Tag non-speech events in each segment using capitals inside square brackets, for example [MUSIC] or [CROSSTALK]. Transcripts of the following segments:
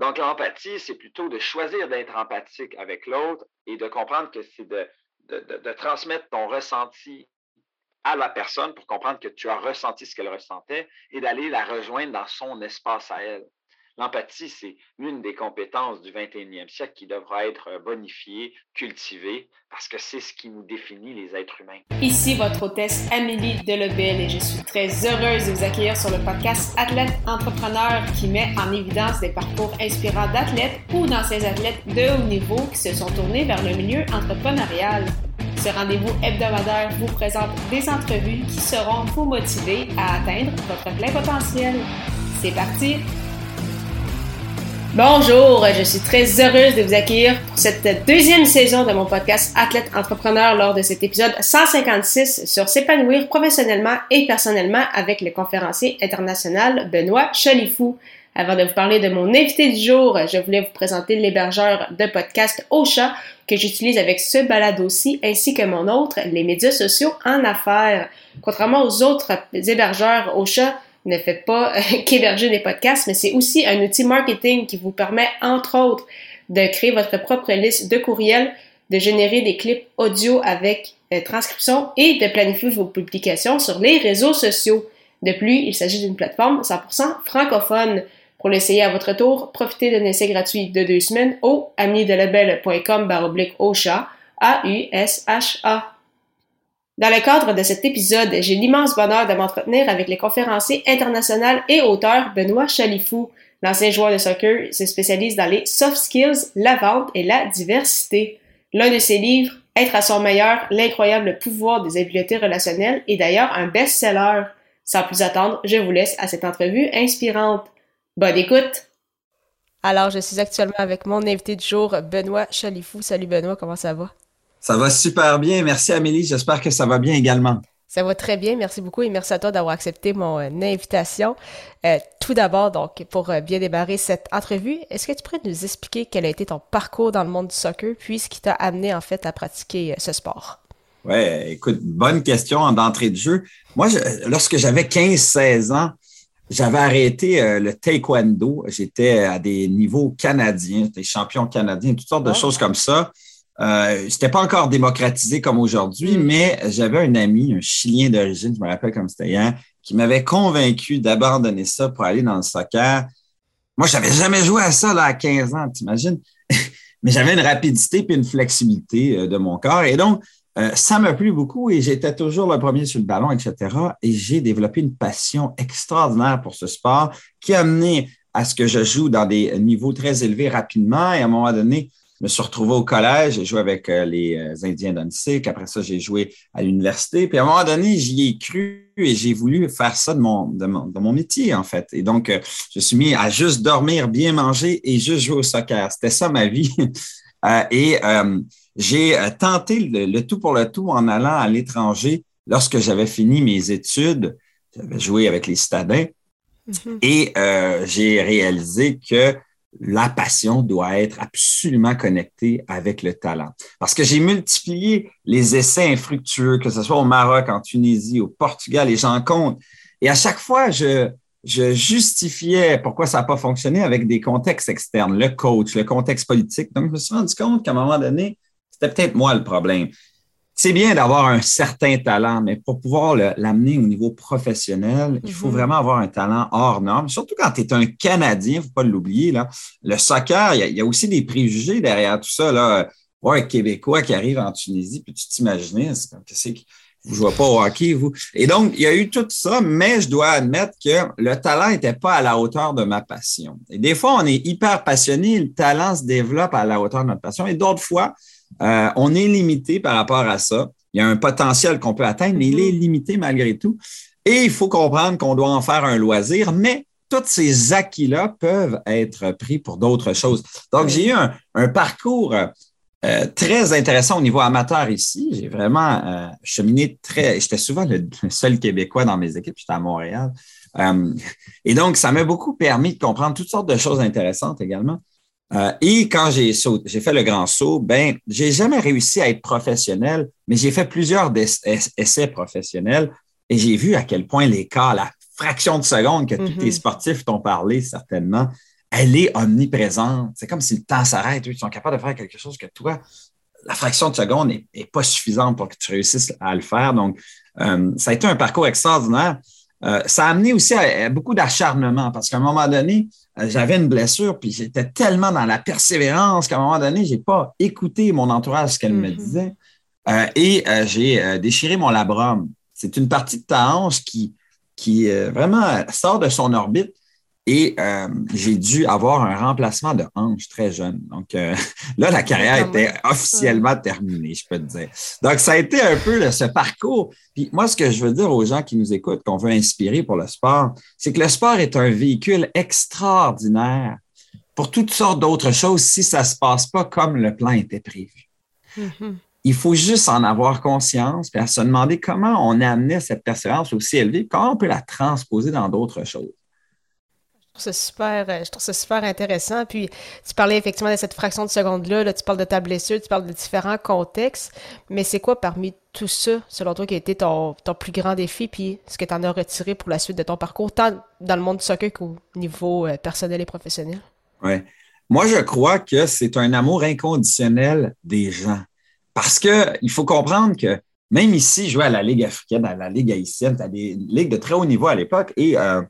Donc, l'empathie, c'est plutôt de choisir d'être empathique avec l'autre et de comprendre que c'est de, transmettre ton ressenti à la personne pour comprendre que tu as ressenti ce qu'elle ressentait et d'aller la rejoindre dans son espace à elle. L'empathie, c'est l'une des compétences du 21e siècle qui devra être bonifiée, cultivée, parce que c'est ce qui nous définit les êtres humains. Ici votre hôtesse Amélie Delebel et je suis très heureuse de vous accueillir sur le podcast Athlète Entrepreneur qui met en évidence des parcours inspirants d'athlètes ou d'anciens athlètes de haut niveau qui se sont tournés vers le milieu entrepreneurial. Ce rendez-vous hebdomadaire vous présente des entrevues qui seront vous motiver à atteindre votre plein potentiel. C'est parti! Bonjour, je suis très heureuse de vous accueillir pour cette deuxième saison de mon podcast Athlète Entrepreneur lors de cet épisode 156 sur s'épanouir professionnellement et personnellement avec le conférencier international Benoît Chalifou. Avant de vous parler de mon invité du jour, je voulais vous présenter l'hébergeur de podcast Ocha que j'utilise avec ce balado aussi ainsi que mon autre, les médias sociaux en affaires. Contrairement aux autres hébergeurs Ocha, ne fait pas euh, [LAUGHS] qu'héberger des podcasts, mais c'est aussi un outil marketing qui vous permet, entre autres, de créer votre propre liste de courriels, de générer des clips audio avec euh, transcription et de planifier vos publications sur les réseaux sociaux. De plus, il s'agit d'une plateforme 100% francophone. Pour l'essayer à votre tour, profitez d'un essai gratuit de deux semaines au amidelabel.com baroblique A-U-S-H-A. Dans le cadre de cet épisode, j'ai l'immense bonheur de m'entretenir avec le conférencier international et auteur Benoît Chalifou. L'ancien joueur de soccer se spécialise dans les soft skills, la vente et la diversité. L'un de ses livres, Être à son meilleur, l'incroyable pouvoir des habiletés relationnelles, est d'ailleurs un best-seller. Sans plus attendre, je vous laisse à cette entrevue inspirante. Bonne écoute! Alors, je suis actuellement avec mon invité du jour, Benoît Chalifou. Salut Benoît, comment ça va? Ça va super bien. Merci Amélie. J'espère que ça va bien également. Ça va très bien, merci beaucoup et merci à toi d'avoir accepté mon euh, invitation. Euh, tout d'abord, donc, pour euh, bien démarrer cette entrevue, est-ce que tu pourrais nous expliquer quel a été ton parcours dans le monde du soccer, puis ce qui t'a amené en fait à pratiquer ce sport? Ouais, écoute, bonne question d'entrée de jeu. Moi, lorsque j'avais 15-16 ans, j'avais arrêté le taekwondo. J'étais à des niveaux canadiens, j'étais champion canadien, toutes sortes de choses comme ça. Euh, c'était pas encore démocratisé comme aujourd'hui, mm. mais j'avais un ami, un Chilien d'origine, je me rappelle comme c'était hier, qui m'avait convaincu d'abandonner ça pour aller dans le soccer. Moi, je n'avais jamais joué à ça là, à 15 ans, t'imagines? [LAUGHS] mais j'avais une rapidité et une flexibilité euh, de mon corps. Et donc, euh, ça m'a plu beaucoup et j'étais toujours le premier sur le ballon, etc. Et j'ai développé une passion extraordinaire pour ce sport qui a amené à ce que je joue dans des niveaux très élevés rapidement. Et à un moment donné, me suis retrouvé au collège, j'ai joué avec euh, les euh, Indiens d'Onsic. Après ça, j'ai joué à l'université. Puis à un moment donné, j'y ai cru et j'ai voulu faire ça de mon, de mon, métier, en fait. Et donc, euh, je suis mis à juste dormir, bien manger et juste jouer au soccer. C'était ça ma vie. [LAUGHS] et j'ai tenté le, tout pour le tout en allant à l'étranger lorsque j'avais fini mes études. J'avais joué avec les citadins. Mm-hmm. Et j'ai réalisé que la passion doit être absolument connectée avec le talent. Parce que j'ai multiplié les essais infructueux, que ce soit au Maroc, en Tunisie, au Portugal, et j'en compte. Et à chaque fois, je, justifiais pourquoi ça n'a pas fonctionné avec des contextes externes, le coach, le contexte politique. Donc, je me suis rendu compte qu'à un moment donné, c'était peut-être moi le problème c'est bien d'avoir un certain talent, mais pour pouvoir l'amener au niveau professionnel, il faut mhm. vraiment avoir un talent hors norme, surtout quand tu es un Canadien, il ne faut pas l'oublier. Là. Le soccer, il y, a, aussi des préjugés derrière tout ça. Là. Ouais, un Québécois qui arrive en Tunisie, puis tu t'imagines, c'est vous jouez pas au hockey, vous? Et donc, il y a eu tout ça, mais je dois admettre que le talent n'était pas à la hauteur de ma passion. Et des fois, on est hyper passionné, le talent se développe à la hauteur de notre passion. Et d'autres fois, euh, on est limité par rapport à ça. Il y a un potentiel qu'on peut atteindre, mais il est limité malgré tout. Et il faut comprendre qu'on doit en faire un loisir, mais tous ces acquis-là peuvent être pris pour d'autres choses. Donc, j'ai eu un, parcours euh, très intéressant au niveau amateur ici. J'ai vraiment euh, cheminé très. J'étais souvent le, seul Québécois dans mes équipes, j'étais à Montréal. et donc, ça m'a beaucoup permis de comprendre toutes sortes de choses intéressantes également. Euh, et quand j'ai j'ai fait le grand saut, ben, j'ai jamais réussi à être professionnel, mais j'ai fait plusieurs essais professionnels et j'ai vu à quel point l'écart, la fraction de seconde que tous les mm-hmm. sportifs t'ont parlé certainement, elle est omniprésente. C'est comme si le temps s'arrête. Ils sont capables de faire quelque chose que toi, la fraction de seconde n'est pas suffisante pour que tu réussisses à le faire. Donc, euh, ça a été un parcours extraordinaire. Euh, ça a amené aussi à, beaucoup d'acharnement parce qu'à un moment donné, euh, j'avais une blessure, puis j'étais tellement dans la persévérance qu'à un moment donné, je n'ai pas écouté mon entourage, ce qu'elle me mm-hmm. disait. et j'ai déchiré mon labrum. C'est une partie de ta hanche qui, qui vraiment sort de son orbite et euh, j'ai dû avoir un remplacement de hanche très jeune. Donc euh, [LAUGHS] là, la carrière était officiellement terminée, je peux te dire. Donc, ça a été un peu ce parcours. Puis moi, ce que je veux dire aux gens qui nous écoutent, qu'on veut inspirer pour le sport, c'est que le sport est un véhicule extraordinaire pour toutes sortes d'autres choses si ça ne se passe pas comme le plan était prévu. Mm-hmm. Il faut juste en avoir conscience et se demander comment on a amené cette persévérance aussi élevée, comment on peut la transposer dans d'autres choses euh, je trouve ça super intéressant. Puis tu parlais effectivement de cette fraction de seconde-là, là, tu parles de ta blessure, tu parles de différents contextes, mais c'est quoi parmi tout ça, selon toi, qui a été ton, ton plus grand défi, puis ce que tu en as retiré pour la suite de ton parcours, tant dans le monde du soccer qu'au niveau euh, personnel et professionnel? Oui. Moi, je crois que c'est un amour inconditionnel des gens. Parce qu'il faut comprendre que même ici, je jouais à la Ligue africaine, à la Ligue haïtienne, à des ligues de très haut niveau à l'époque, et euh,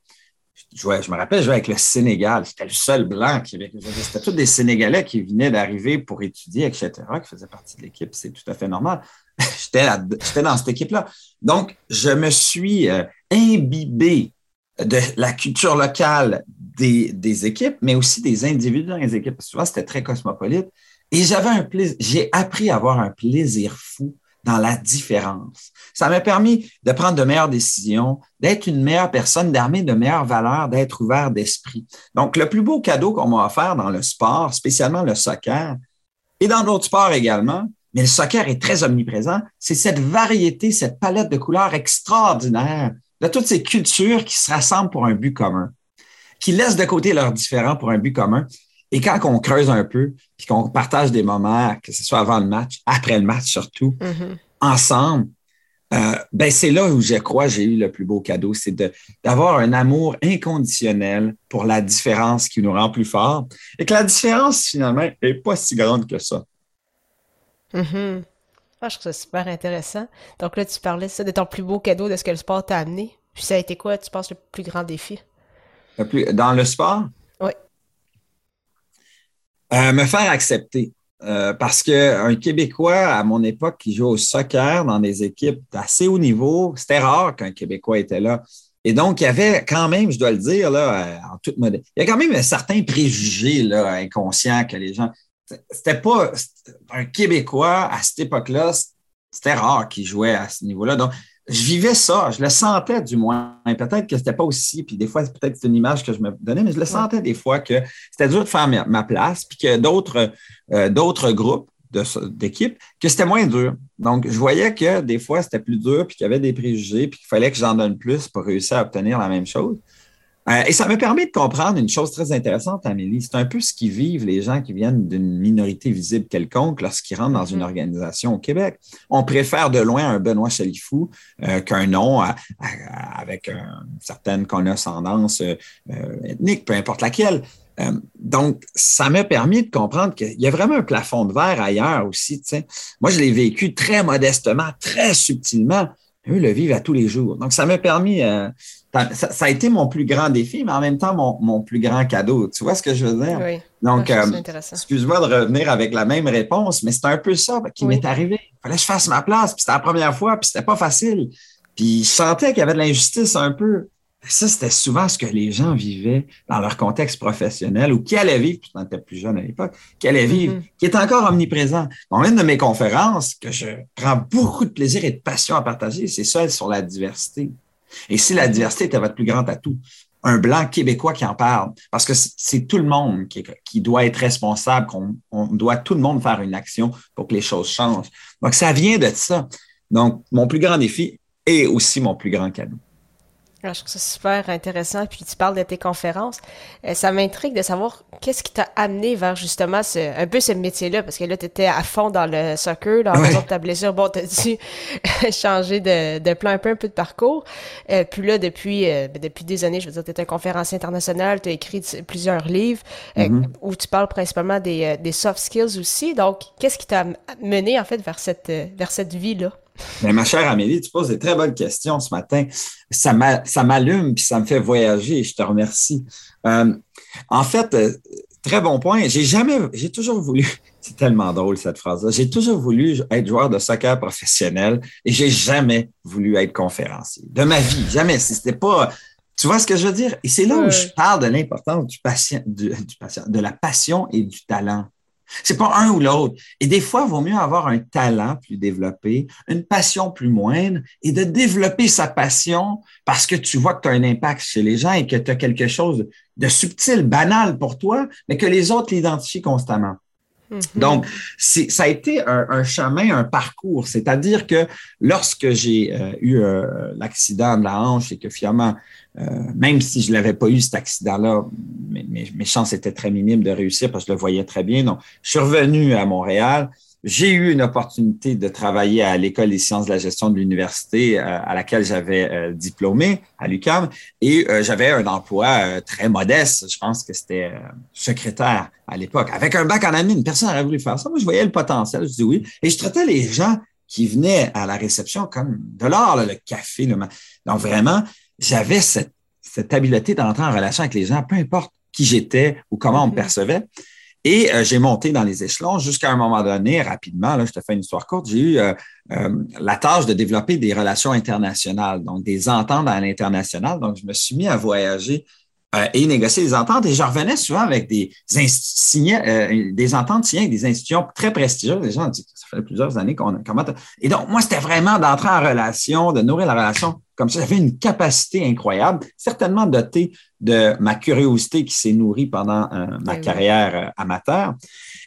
je, me rappelle, je jouais avec le Sénégal. C'était le seul blanc qui C'était tous des Sénégalais qui venaient d'arriver pour étudier, etc., qui faisaient partie de l'équipe. C'est tout à fait normal. [LAUGHS] J'étais dans cette équipe-là. Donc, je me suis euh, imbibé de la culture locale des, des, équipes, mais aussi des individus dans les équipes. Souvent, c'était très cosmopolite. Et j'avais un plaisir, j'ai appris à avoir un plaisir fou dans la différence. Ça m'a permis de prendre de meilleures décisions, d'être une meilleure personne, d'armer de meilleures valeurs, d'être ouvert d'esprit. Donc, le plus beau cadeau qu'on m'a offert dans le sport, spécialement le soccer, et dans d'autres sports également, mais le soccer est très omniprésent, c'est cette variété, cette palette de couleurs extraordinaire de toutes ces cultures qui se rassemblent pour un but commun, qui laissent de côté leurs différents pour un but commun et quand on creuse un peu, puis qu'on partage des moments, que ce soit avant le match, après le match surtout, mm-hmm. ensemble, euh, ben c'est là où je crois j'ai eu le plus beau cadeau, c'est d'avoir un amour inconditionnel pour la différence qui nous rend plus forts et que la différence finalement n'est pas si grande que ça. Mm-hmm. Ah, je trouve ça super intéressant. Donc là, tu parlais ça de ton plus beau cadeau, de ce que le sport t'a amené. Puis ça a été quoi, tu penses, le plus grand défi? dans le sport? Euh, me faire accepter. Euh, parce qu'un Québécois, à mon époque, qui jouait au soccer dans des équipes d'assez haut niveau, c'était rare qu'un Québécois était là. Et donc, il y avait quand même, je dois le dire, là, euh, en toute modeste, il y a quand même un certain préjugé inconscient que les gens. C'était pas un Québécois à cette époque-là, c'était rare qu'il jouait à ce niveau-là. Donc, je vivais ça, je le sentais du moins. Peut-être que c'était pas aussi, puis des fois, c'est peut-être une image que je me donnais, mais je le sentais des fois que c'était dur de faire ma, place, puis que d'autres euh, d'autres groupes d'équipes, que c'était moins dur. Donc, je voyais que des fois, c'était plus dur, puis qu'il y avait des préjugés, puis qu'il fallait que j'en donne plus pour réussir à obtenir la même chose. Euh, et ça me permet de comprendre une chose très intéressante, Amélie. C'est un peu ce qui vivent les gens qui viennent d'une minorité visible quelconque lorsqu'ils rentrent dans une mm-hmm. organisation au Québec. On préfère de loin un Benoît Chalifou euh, qu'un nom avec une certaine condescendance euh, ethnique, peu importe laquelle. donc, ça m'a permis de comprendre qu'il y a vraiment un plafond de verre ailleurs aussi. Moi, je l'ai vécu très modestement, très subtilement. Eux le vivent à tous les jours. Donc, ça m'a permis ça, a été mon plus grand défi, mais en même temps, mon, plus grand cadeau. Tu vois ce que je veux dire? Oui. Donc, euh, excuse-moi de revenir avec la même réponse, mais c'est un peu ça qui m'est arrivé. Il fallait que je fasse ma place, puis c'était la première fois, puis c'était pas facile. Puis je sentais qu'il y avait de l'injustice un peu. Ça, c'était souvent ce que les gens vivaient dans leur contexte professionnel ou qui allaient vivre, puis on était plus jeune à l'époque, qui allaient vivre, mm-hmm. qui est encore omniprésent. Dans une de mes conférences, que je prends beaucoup de plaisir et de passion à partager, c'est celle sur la diversité. Et si la diversité était votre plus grand atout, un blanc québécois qui en parle, parce que c'est tout le monde qui, doit être responsable, qu'on on doit tout le monde faire une action pour que les choses changent. Donc, ça vient de ça. Donc, mon plus grand défi est aussi mon plus grand cadeau. Ah, je trouve ça super intéressant. Puis tu parles de tes conférences. Euh, ça m'intrigue de savoir qu'est-ce qui t'a amené vers justement ce, un peu ce métier-là. Parce que là, tu étais à fond dans le soccer, dans ouais. ta blessure. Bon, tu as dû [LAUGHS] changer de, de plan un peu, un peu de parcours. Euh, puis là, depuis, euh, ben, depuis des années, je veux dire, tu es un conférencier international, tu as écrit plusieurs livres euh, mm-hmm. où tu parles principalement des, euh, des soft skills aussi. Donc, qu'est-ce qui t'a mené en fait vers cette, vers cette vie-là? Mais ma chère Amélie, tu poses des très bonnes questions ce matin. Ça m'allume puis ça me fait voyager. Je te remercie. Euh, en fait, euh, très bon point. J'ai jamais, j'ai toujours voulu, [LAUGHS] c'est tellement drôle cette phrase-là, j'ai toujours voulu être joueur de soccer professionnel et j'ai jamais voulu être conférencier. De ma vie, jamais. C'était pas, tu vois ce que je veux dire? Et c'est là où je parle de l'importance du patient, du patient, de la passion et du talent. C'est pas un ou l'autre. Et des fois, il vaut mieux avoir un talent plus développé, une passion plus moindre et de développer sa passion parce que tu vois que tu as un impact chez les gens et que tu as quelque chose de subtil, banal pour toi, mais que les autres l'identifient constamment. Mm-hmm. Donc, ça a été un, chemin, un parcours. C'est-à-dire que lorsque j'ai euh, eu euh, l'accident de la hanche et que finalement, euh, même si je l'avais pas eu, cet accident-là, mes, mes, chances étaient très minimes de réussir parce que je le voyais très bien. Donc, je suis revenu à Montréal. J'ai eu une opportunité de travailler à l'École des sciences de la gestion de l'université euh, à laquelle j'avais euh, diplômé à l'UQAM et j'avais un emploi très modeste. Je pense que c'était secrétaire à l'époque. Avec un bac en admin, personne n'aurait voulu faire ça. Moi, je voyais le potentiel. Je dis oui. Et je traitais les gens qui venaient à la réception comme de l'or, le café. Le... Donc, vraiment, j'avais cette, cette habileté d'entrer en relation avec les gens, peu importe qui j'étais ou comment on me mm-hmm. percevait. Et euh, j'ai monté dans les échelons jusqu'à un moment donné, rapidement, là, je te fais une histoire courte, j'ai eu euh, euh, la tâche de développer des relations internationales, donc des ententes à l'international. Donc, je me suis mis à voyager et négocier des ententes et je revenais souvent avec des, des ententes signées avec des institutions très prestigieuses. Les gens disent, ça fait plusieurs années qu'on comment Et donc, moi, c'était vraiment d'entrer en relation, de nourrir la relation comme ça, j'avais une capacité incroyable, certainement dotée de ma curiosité qui s'est nourrie pendant euh, ma ben carrière euh, amateur.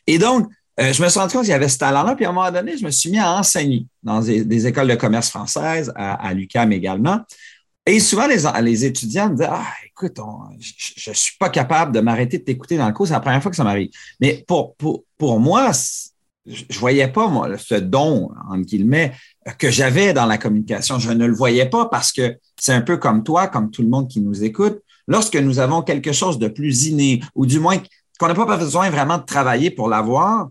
Et donc, euh, je me suis rendu compte qu'il y avait ce talent-là, puis à un moment donné, je me suis mis à enseigner dans des, écoles de commerce françaises, à, l'UCAM également. Et souvent, les, les, étudiants me disaient Ah, écoute, je ne suis pas capable de m'arrêter de t'écouter dans le cours, c'est la première fois que ça m'arrive. Mais pour, pour, pour moi, je ne voyais pas moi, ce don, entre guillemets, que j'avais dans la communication. Je ne le voyais pas parce que c'est un peu comme toi, comme tout le monde qui nous écoute. Lorsque nous avons quelque chose de plus inné, ou du moins qu'on n'a pas besoin vraiment de travailler pour l'avoir,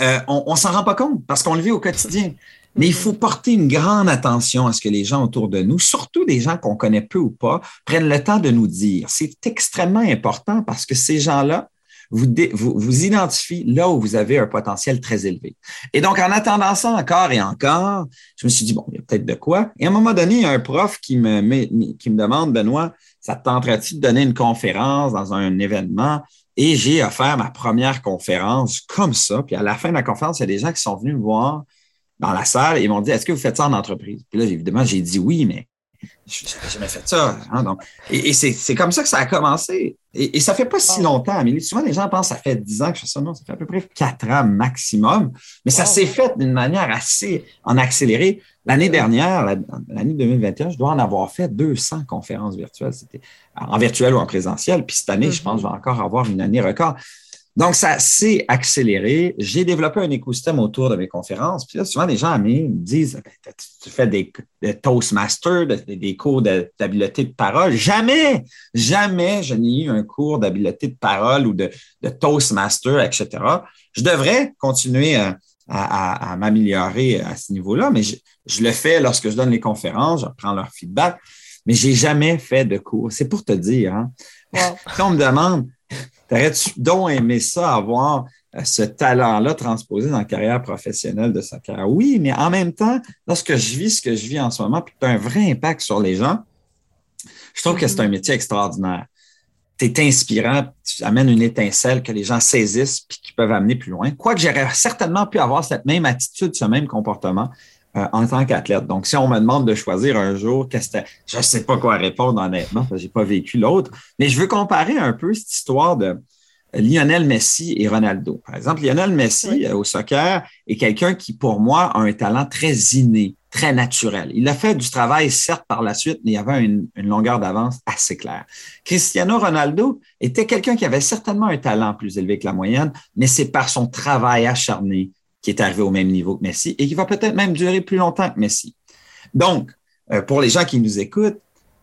euh, on ne s'en rend pas compte parce qu'on le vit au quotidien. [LAUGHS] Mais il faut porter une grande attention à ce que les gens autour de nous, surtout des gens qu'on connaît peu ou pas, prennent le temps de nous dire. C'est extrêmement important parce que ces gens-là vous, vous, vous identifie là où vous avez un potentiel très élevé. Et donc, en attendant ça encore et encore, je me suis dit, bon, il y a peut-être de quoi. Et à un moment donné, il y a un prof qui me, qui me demande, Benoît, ça te tenterait-tu de donner une conférence dans un événement? Et j'ai offert ma première conférence comme ça. Puis à la fin de la conférence, il y a des gens qui sont venus me voir dans la salle et m'ont dit Est-ce que vous faites ça en entreprise? Puis là, évidemment, j'ai dit oui, mais je n'avais jamais fait ça. Hein, donc, et, c'est comme ça que ça a commencé. Et, et ça fait pas si longtemps, Amélie. Souvent, les gens pensent que ça fait 10 ans que je fais ça. Non, ça fait à peu près 4 ans maximum. Mais ça s'est fait d'une manière assez en accéléré. L'année dernière, l'année 2021, je dois en avoir fait 200 conférences virtuelles. C'était en virtuel ou en présentiel. Puis cette année, je pense que je vais encore avoir une année record. Donc, ça s'est accéléré. J'ai développé un écosystème autour de mes conférences. Puis là, souvent, les gens me disent ben, Tu fais des, Toastmasters, des, cours d'habileté de parole. Jamais, jamais je n'ai eu un cours d'habileté de parole ou de, Toastmaster, etc. Je devrais continuer à, m'améliorer à ce niveau-là, mais je, le fais lorsque je donne les conférences, je prends leur feedback, mais j'ai jamais fait de cours. C'est pour te dire. Hein? Quand [LAUGHS] on me demande T'aurais-tu donc aimé ça, avoir euh, ce talent-là transposé dans la carrière professionnelle de sa carrière? Oui, mais en même temps, lorsque je vis ce que je vis en ce moment, puis tu as un vrai impact sur les gens, je trouve que c'est un métier extraordinaire. Tu es inspirant, tu amènes une étincelle que les gens saisissent puis qui peuvent amener plus loin. Quoique j'aurais certainement pu avoir cette même attitude, ce même comportement euh, en tant qu'athlète. Donc, si on me demande de choisir un jour, qu'est-ce que je ne sais pas quoi répondre honnêtement, parce que je n'ai pas vécu l'autre, mais je veux comparer un peu cette histoire de Lionel Messi et Ronaldo. Par exemple, Lionel Messi euh, au soccer est quelqu'un qui, pour moi, a un talent très inné. très naturel. Il a fait du travail, certes, par la suite, mais il y avait une, longueur d'avance assez claire. Cristiano Ronaldo était quelqu'un qui avait certainement un talent plus élevé que la moyenne, mais c'est par son travail acharné qui est arrivé au même niveau que Messi et qui va peut-être même durer plus longtemps que Messi. Donc, euh, pour les gens qui nous écoutent,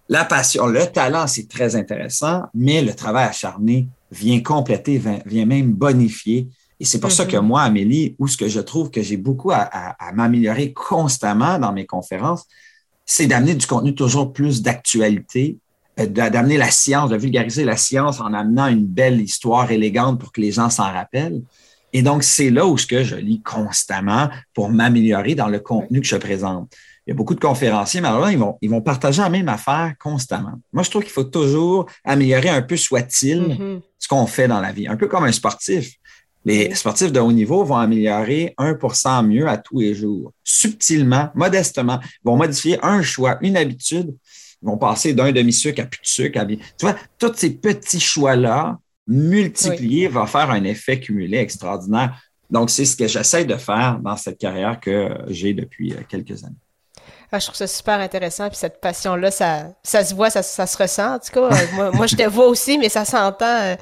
la passion, le talent, c'est très intéressant, mais le travail acharné vient compléter, vient même bonifier et c'est pour ça que mm-hmm. moi, Amélie, où ce que je trouve que j'ai beaucoup à, m'améliorer constamment dans mes conférences, c'est d'amener du contenu toujours plus d'actualité, euh, d'amener la science, de vulgariser la science en amenant une belle histoire élégante pour que les gens s'en rappellent. Et donc, c'est là où ce que je lis constamment pour m'améliorer dans le contenu que je présente. Il y a beaucoup de conférenciers, mais alors là, ils vont, ils vont partager la même affaire constamment. Moi, je trouve qu'il faut toujours améliorer un peu, soit-il, mm-hmm. ce qu'on fait dans la vie. Un peu comme un sportif. Les sportifs de haut niveau vont améliorer 1% mieux à tous les jours, subtilement, modestement, vont modifier un choix, une habitude, vont passer d'un demi-sucre à plus de sucre. Tu vois, tous ces petits choix-là, multipliés, vont faire un effet cumulé extraordinaire. Donc, c'est ce que j'essaie de faire dans cette carrière que j'ai depuis euh, quelques années. Ah, je trouve ça super intéressant. Puis cette passion-là, ça, ça se voit, ça, ça se ressent. En tout cas, euh, moi, moi, je te vois aussi, mais ça s'entend euh,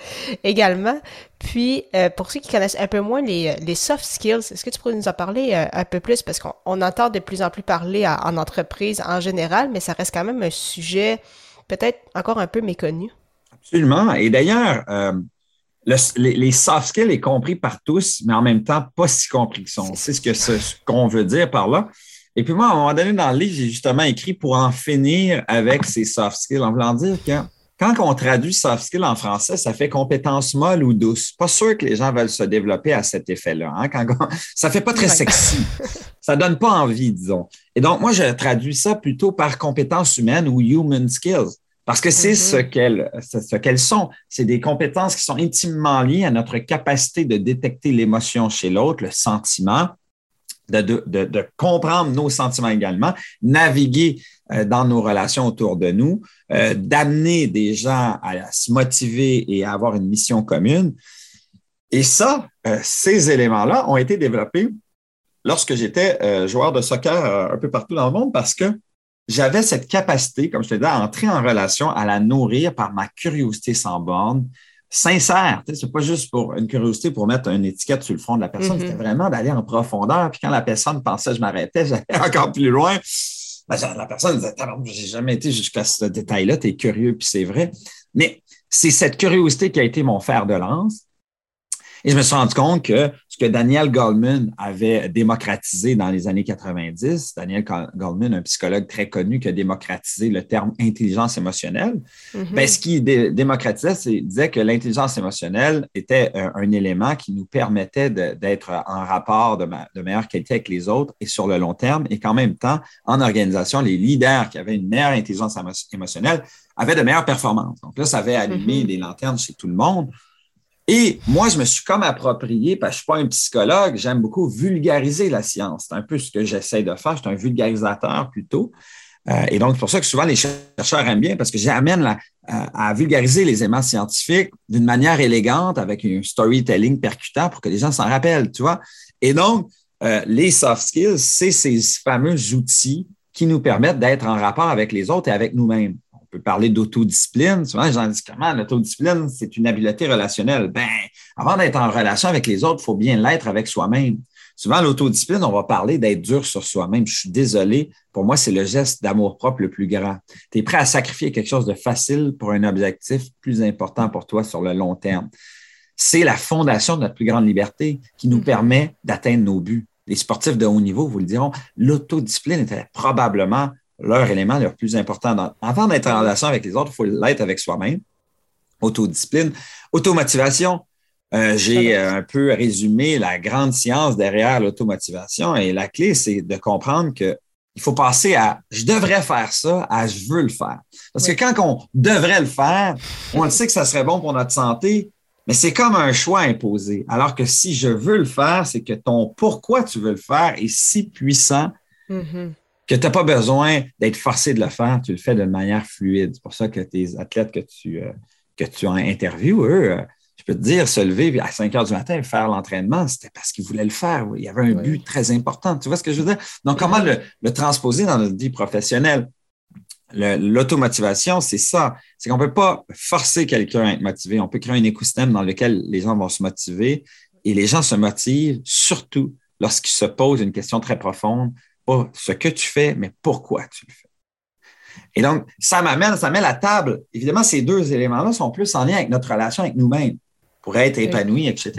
également. Puis, euh, pour ceux qui connaissent un peu moins les, les soft skills, est-ce que tu pourrais nous en parler un peu plus? Parce qu'on on entend de plus en plus parler en entreprise en général, mais ça reste quand même un sujet peut-être encore un peu méconnu. Absolument. Et d'ailleurs, les, les, soft skills est compris par tous, mais en même temps, pas si compris que sont. C'est ce que ce qu'on veut dire par là. Et puis moi, à un moment donné, dans le livre, j'ai justement écrit pour en finir avec ces soft skills, en voulant dire que quand on traduit soft skills en français, ça fait compétence molle ou douce. Pas sûr que les gens veulent se développer à cet effet-là. Hein? Quand [LAUGHS] ça fait pas très sexy. ça donne pas envie, disons. Et donc, moi, je traduis ça plutôt par compétences humaines ou human skills. Parce que c'est ce mm-hmm. qu'elles ce qu'elles sont. C'est des compétences qui sont intimement liées à notre capacité de détecter l'émotion chez l'autre, le sentiment, de, comprendre nos sentiments également, naviguer euh, dans nos relations autour de nous, euh, d'amener des gens à, se motiver et à avoir une mission commune. Et ça, euh, ces éléments-là ont été développés lorsque j'étais joueur de soccer un peu partout dans le monde parce que j'avais cette capacité, comme je te disais, à entrer en relation, à la nourrir par ma curiosité sans borne, sincère. C'est pas juste pour une curiosité pour mettre une étiquette sur le front de la personne. C'était mm-hmm. vraiment d'aller en profondeur. Puis quand la personne pensait que je m'arrêtais, [LAUGHS] j'allais encore plus loin. Ben, la personne disait J'ai jamais été jusqu'à ce détail-là, tu es curieux, puis c'est vrai. Mais c'est cette curiosité qui a été mon fer de lance. Et je me suis rendu compte que ce que Daniel Goldman avait démocratisé dans les années 90, Daniel Goldman, un psychologue très connu qui a démocratisé le terme intelligence émotionnelle, mm-hmm. ben, ce qu'il démocratisait, c'est disait que l'intelligence émotionnelle était un, élément qui nous permettait d'être en rapport de, de meilleure qualité avec les autres et sur le long terme, et qu'en même temps, en organisation, les leaders qui avaient une meilleure intelligence émotionnelle avaient de meilleures performances. Donc là, ça avait allumé mm-hmm. des lanternes chez tout le monde. Et moi, je me suis comme approprié, parce que je ne suis pas un psychologue, j'aime beaucoup vulgariser la science. C'est un peu ce que j'essaie de faire. Je suis un vulgarisateur plutôt. Euh, et donc, c'est pour ça que souvent les chercheurs aiment bien parce que j'amène à, vulgariser les éléments scientifiques d'une manière élégante avec un storytelling percutant pour que les gens s'en rappellent, tu vois. Et donc, euh, les soft skills, c'est ces fameux outils qui nous permettent d'être en rapport avec les autres et avec nous-mêmes peut parler d'autodiscipline. Souvent, les gens disent comment l'autodiscipline, c'est une habileté relationnelle? Ben, avant d'être en relation avec les autres, il faut bien l'être avec soi-même. Souvent, l'autodiscipline, on va parler d'être dur sur soi-même. Je suis désolé. Pour moi, c'est le geste d'amour-propre le plus grand. Tu es prêt à sacrifier quelque chose de facile pour un objectif plus important pour toi sur le long terme. C'est la fondation de notre plus grande liberté qui nous mm-hmm. permet d'atteindre nos buts. Les sportifs de haut niveau vous le diront, l'autodiscipline était probablement leur élément le plus important. avant d'être en relation avec les autres, il faut l'être avec soi-même. Autodiscipline, automotivation. Euh, j'ai euh, un peu résumé la grande science derrière l'automotivation et la clé, c'est de comprendre que il faut passer à je devrais faire ça à je veux le faire. Parce que quand on devrait le faire, on le sait que ça serait bon pour notre santé, mais c'est comme un choix imposé. Alors que si je veux le faire, c'est que ton pourquoi tu veux le faire est si puissant mm-hmm que tu n'as pas besoin d'être forcé de le faire, tu le fais de manière fluide. C'est pour ça que tes athlètes que tu, euh, que tu interviews, eux, euh, je peux te dire, se lever à 5 heures du matin et faire l'entraînement, c'était parce qu'il voulait le faire. Il y avait un but très important. Tu vois ce que je veux dire? Donc, comment le, le transposer dans notre vie professionnelle? L'automotivation, c'est ça. C'est qu'on ne peut pas forcer quelqu'un à être motivé. On peut créer un écosystème dans lequel les gens vont se motiver et les gens se motivent surtout lorsqu'ils se posent une question très profonde, pas ce que tu fais, mais pourquoi tu le fais. Et donc, ça m'amène, ça met la table. Évidemment, ces deux éléments-là sont plus en lien avec notre relation avec nous-mêmes pour être épanoui, etc.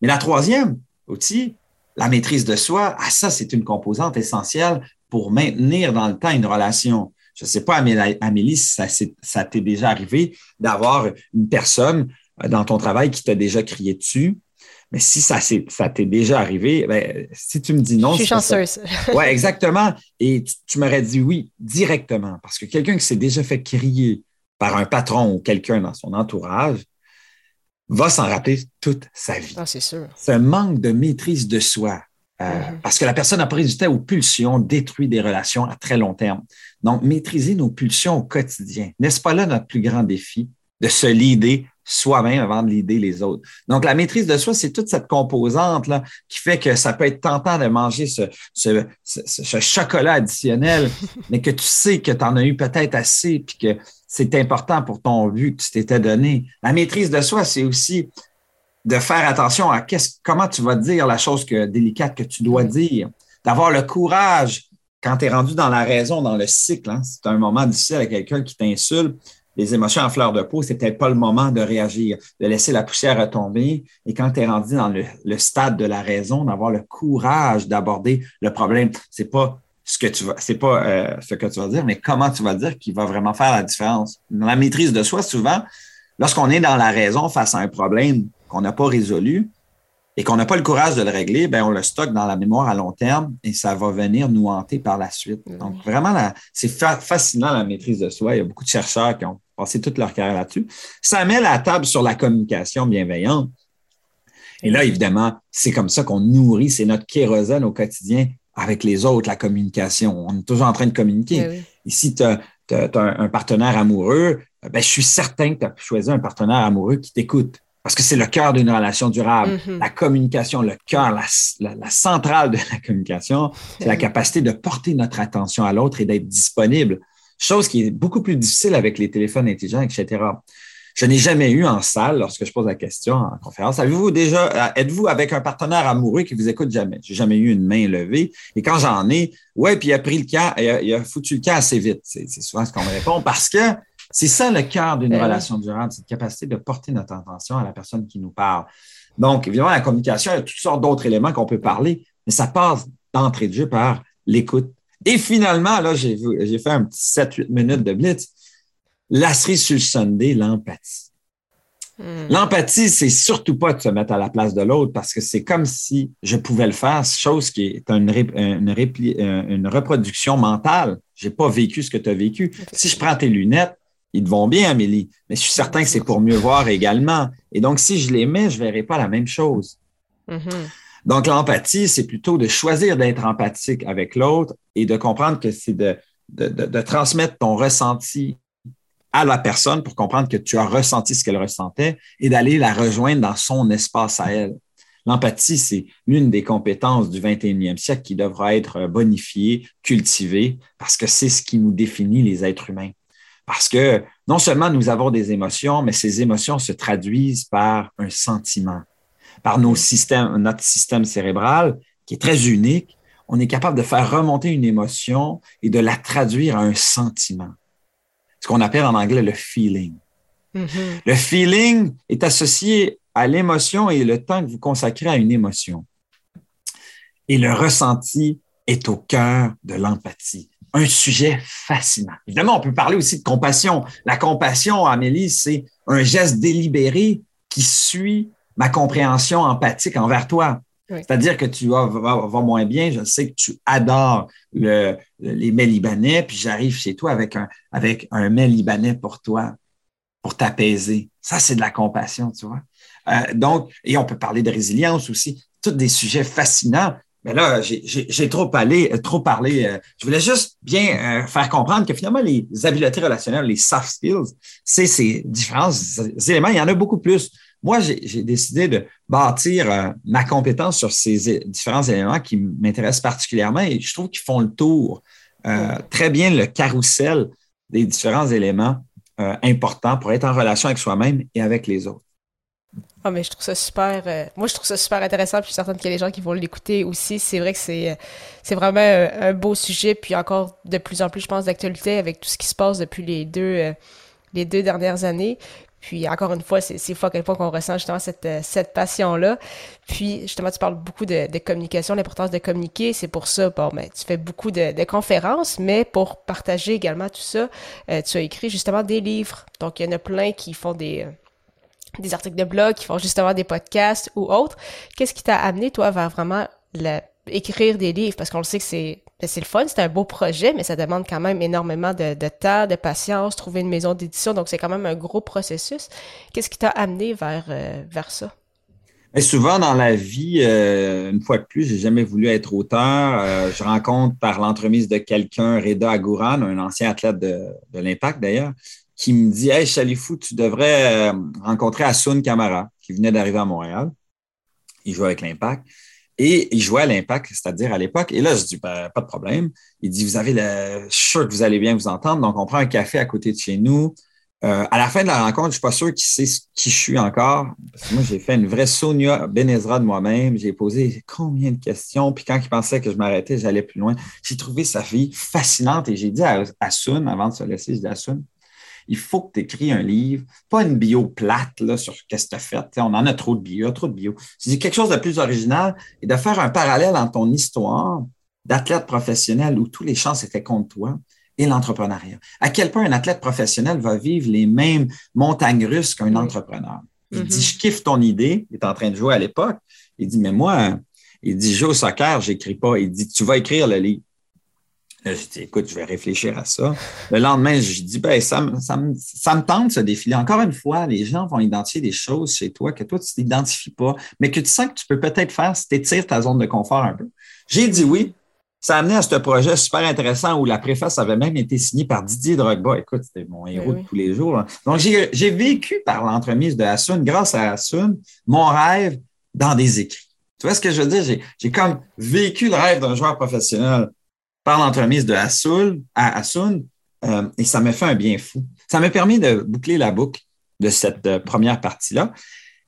Mais la troisième outil, la maîtrise de soi, ah, ça, c'est une composante essentielle pour maintenir dans le temps une relation. Je ne sais pas, Amélie, si ça, ça t'est déjà arrivé d'avoir une personne euh, dans ton travail qui t'a déjà crié dessus. Mais si ça, ça t'est déjà arrivé, ben, si tu me dis non. Je suis chanceuse. [LAUGHS] Oui, exactement. Et tu, m'aurais dit oui directement. Parce que quelqu'un qui s'est déjà fait crier par un patron ou quelqu'un dans son entourage va s'en rappeler toute sa vie. Ah, c'est sûr. C'est un manque de maîtrise de soi. Euh, mm-hmm. Parce que la personne a pris du temps aux pulsions, détruit des relations à très long terme. Donc, maîtriser nos pulsions au quotidien, n'est-ce pas là notre plus grand défi? De se lider soi-même avant de l'idée les autres. Donc, la maîtrise de soi, c'est toute cette composante-là qui fait que ça peut être tentant de manger ce, ce, ce, chocolat additionnel, [LAUGHS] mais que tu sais que tu en as eu peut-être assez puis que c'est important pour ton but que tu t'étais donné. La maîtrise de soi, c'est aussi de faire attention à comment tu vas dire la chose que, délicate que tu dois dire, d'avoir le courage quand tu es rendu dans la raison, dans le cycle. Hein, c'est un moment difficile avec quelqu'un qui t'insulte les émotions en fleur de peau, c'est peut-être pas le moment de réagir, de laisser la poussière retomber. Et quand tu es rendu dans le, stade de la raison, d'avoir le courage d'aborder le problème, c'est pas ce que tu vas, c'est pas euh, ce que tu vas dire, mais comment tu vas dire qui va vraiment faire la différence. Dans la maîtrise de soi, souvent, lorsqu'on est dans la raison face à un problème qu'on n'a pas résolu, et qu'on n'a pas le courage de le régler, ben on le stocke dans la mémoire à long terme et ça va venir nous hanter par la suite. Donc, vraiment, c'est fascinant la maîtrise de soi. Il y a beaucoup de chercheurs qui ont passé toute leur carrière là-dessus. Ça met la table sur la communication bienveillante. Et là, évidemment, c'est comme ça qu'on nourrit, c'est notre kérosène au quotidien avec les autres, la communication. On est toujours en train de communiquer. Ben Ici, tu as, un, partenaire amoureux, ben, je suis certain que tu as choisi un partenaire amoureux qui t'écoute. Parce que c'est le cœur d'une relation durable. Mm-hmm. La communication, le cœur, la, la, centrale de la communication, c'est la capacité de porter notre attention à l'autre et d'être disponible chose qui est beaucoup plus difficile avec les téléphones intelligents, etc. Je n'ai jamais eu en salle, lorsque je pose la question en conférence, avez-vous déjà, euh, êtes-vous avec un partenaire amoureux qui vous écoute jamais? J'ai jamais eu une main levée. Et quand j'en ai, ouais, puis il a pris le cas, il a, foutu le cas assez vite. C'est souvent ce qu'on me répond parce que c'est ça le cœur d'une ben relation durable, cette capacité de porter notre attention à la personne qui nous parle. Donc, évidemment, la communication, il y a toutes sortes d'autres éléments qu'on peut parler, mais ça passe d'entrée de jeu par l'écoute et finalement, là, j'ai fait un petit 7-8 minutes de blitz. La cerise sur le Sunday, l'empathie. Hmm. L'empathie, c'est surtout pas de se mettre à la place de l'autre parce que c'est comme si je pouvais le faire, chose qui est une, une, une reproduction mentale. J'ai pas vécu ce que tu as vécu. Si je prends tes lunettes, ils te vont bien, Amélie, mais je suis certain que c'est pour mieux voir également. Et donc, si je les mets, je verrai pas la même chose. Mm-hmm. Donc, l'empathie, c'est plutôt de choisir d'être empathique avec l'autre et de comprendre que c'est de, transmettre ton ressenti à la personne pour comprendre que tu as ressenti ce qu'elle ressentait et d'aller la rejoindre dans son espace à elle. L'empathie, c'est l'une des compétences du 21e siècle qui devra être bonifiée, cultivée, parce que c'est ce qui nous définit les êtres humains. Parce que non seulement nous avons des émotions, mais ces émotions se traduisent par un sentiment par nos systèmes, notre système cérébral, qui est très unique, on est capable de faire remonter une émotion et de la traduire à un sentiment. Ce qu'on appelle en anglais le feeling. Mm-hmm. Le feeling est associé à l'émotion et le temps que vous consacrez à une émotion. Et le ressenti est au cœur de l'empathie. Un sujet fascinant. Évidemment, on peut parler aussi de compassion. La compassion, Amélie, c'est un geste délibéré qui suit ma compréhension empathique envers toi. C'est-à-dire que tu vas, moins bien, je sais que tu adores le, les mets libanais, puis j'arrive chez toi avec un, avec un mets libanais pour toi, pour t'apaiser. Ça, c'est de la compassion, tu vois. Euh, donc, et on peut parler de résilience aussi, tous des sujets fascinants. Mais là, j'ai trop parlé, trop parlé. Euh, je voulais juste bien euh, faire comprendre que finalement, les habiletés relationnelles, les soft skills, c'est ces différents éléments. Il y en a beaucoup plus moi, j'ai décidé de bâtir euh, ma compétence sur ces différents éléments qui m'intéressent particulièrement et je trouve qu'ils font le tour euh, très bien le carrousel des différents éléments euh, importants pour être en relation avec soi-même et avec les autres. Ah, mais je trouve ça super. moi, je trouve ça super intéressant. Puis je suis certaine qu'il y a des gens qui vont l'écouter aussi. C'est vrai que c'est, c'est vraiment un, beau sujet. Puis encore de plus en plus, je pense, d'actualité avec tout ce qui se passe depuis les deux, les deux dernières années. Puis encore une fois, c'est fou à quel qu'on ressent justement cette, euh, cette passion-là. Puis justement, tu parles beaucoup de, de communication, l'importance de communiquer. C'est pour ça, bon, ben, tu fais beaucoup de, de, conférences, mais pour partager également tout ça, euh, tu as écrit justement des livres. Donc, il y en a plein qui font des, euh, des articles de blog, qui font justement des podcasts ou autres. Qu'est-ce qui t'a amené, toi, vers vraiment la, écrire des livres? Parce qu'on le sait que c'est c'est le fun, c'est un beau projet, mais ça demande quand même énormément de, temps, de patience, trouver une maison d'édition. Donc, c'est quand même un gros processus. Qu'est-ce qui t'a amené vers, euh, vers ça? Souvent dans la vie, euh, une fois de plus, j'ai jamais voulu être auteur. Euh, je rencontre par l'entremise de quelqu'un, Reda Agouran, un ancien athlète de, l'Impact d'ailleurs, qui me dit Hey, Chalifou, tu devrais rencontrer Asun Kamara, qui venait d'arriver à Montréal. Il joue avec l'Impact. Et il jouait à l'impact, c'est-à-dire à, l'époque. Et là, je dis, ben, pas de problème. Il dit, vous avez le, je suis sûr que vous allez bien vous entendre. Donc, on prend un café à côté de chez nous. Euh, à la fin de la rencontre, je suis pas sûr qu'il sait qui je suis encore. Moi, j'ai fait une vraie Sonia Benezra de moi-même. J'ai posé combien de questions. Puis quand il pensait que je m'arrêtais, j'allais plus loin. J'ai trouvé sa vie fascinante et j'ai dit à, à Sun, avant de se laisser, je dis à Sun, il faut que tu écris un livre, pas une bio plate là, sur ce que tu as fait. on en a trop de bio, trop de bio. C'est quelque chose de plus original et de faire un parallèle entre ton histoire d'athlète professionnel où tous les chances étaient contre toi et l'entrepreneuriat. À quel point un athlète professionnel va vivre les mêmes montagnes russes qu'un entrepreneur? Il dit, mm-hmm. je kiffe ton idée. Il est en train de jouer à l'époque. Il dit, mais moi, il dit, je joue au soccer, j'écris pas. Il dit, tu vas écrire le livre. Là, j'ai dit, écoute, je vais réfléchir à ça. Le lendemain, je dis, ben, ça, me, ça, me, ça me tente ce défilé. Encore une fois, les gens vont identifier des choses chez toi que toi, tu t'identifies pas, mais que tu sens que tu peux peut-être faire si tu étires ta zone de confort un peu. J'ai dit oui. Ça a amené à ce projet super intéressant où la préface avait même été signée par Didier Drogba. Écoute, c'était mon héros de tous les jours. Donc, j'ai vécu par l'entremise de Hassoun, grâce à Hassoun, mon rêve dans des écrits. Tu vois ce que je veux dire? J'ai comme vécu le rêve d'un joueur professionnel par l'entremise de Hassoul, à Hassoun, euh, et ça m'a fait un bien fou. Ça m'a permis de boucler la boucle de cette euh, première partie-là.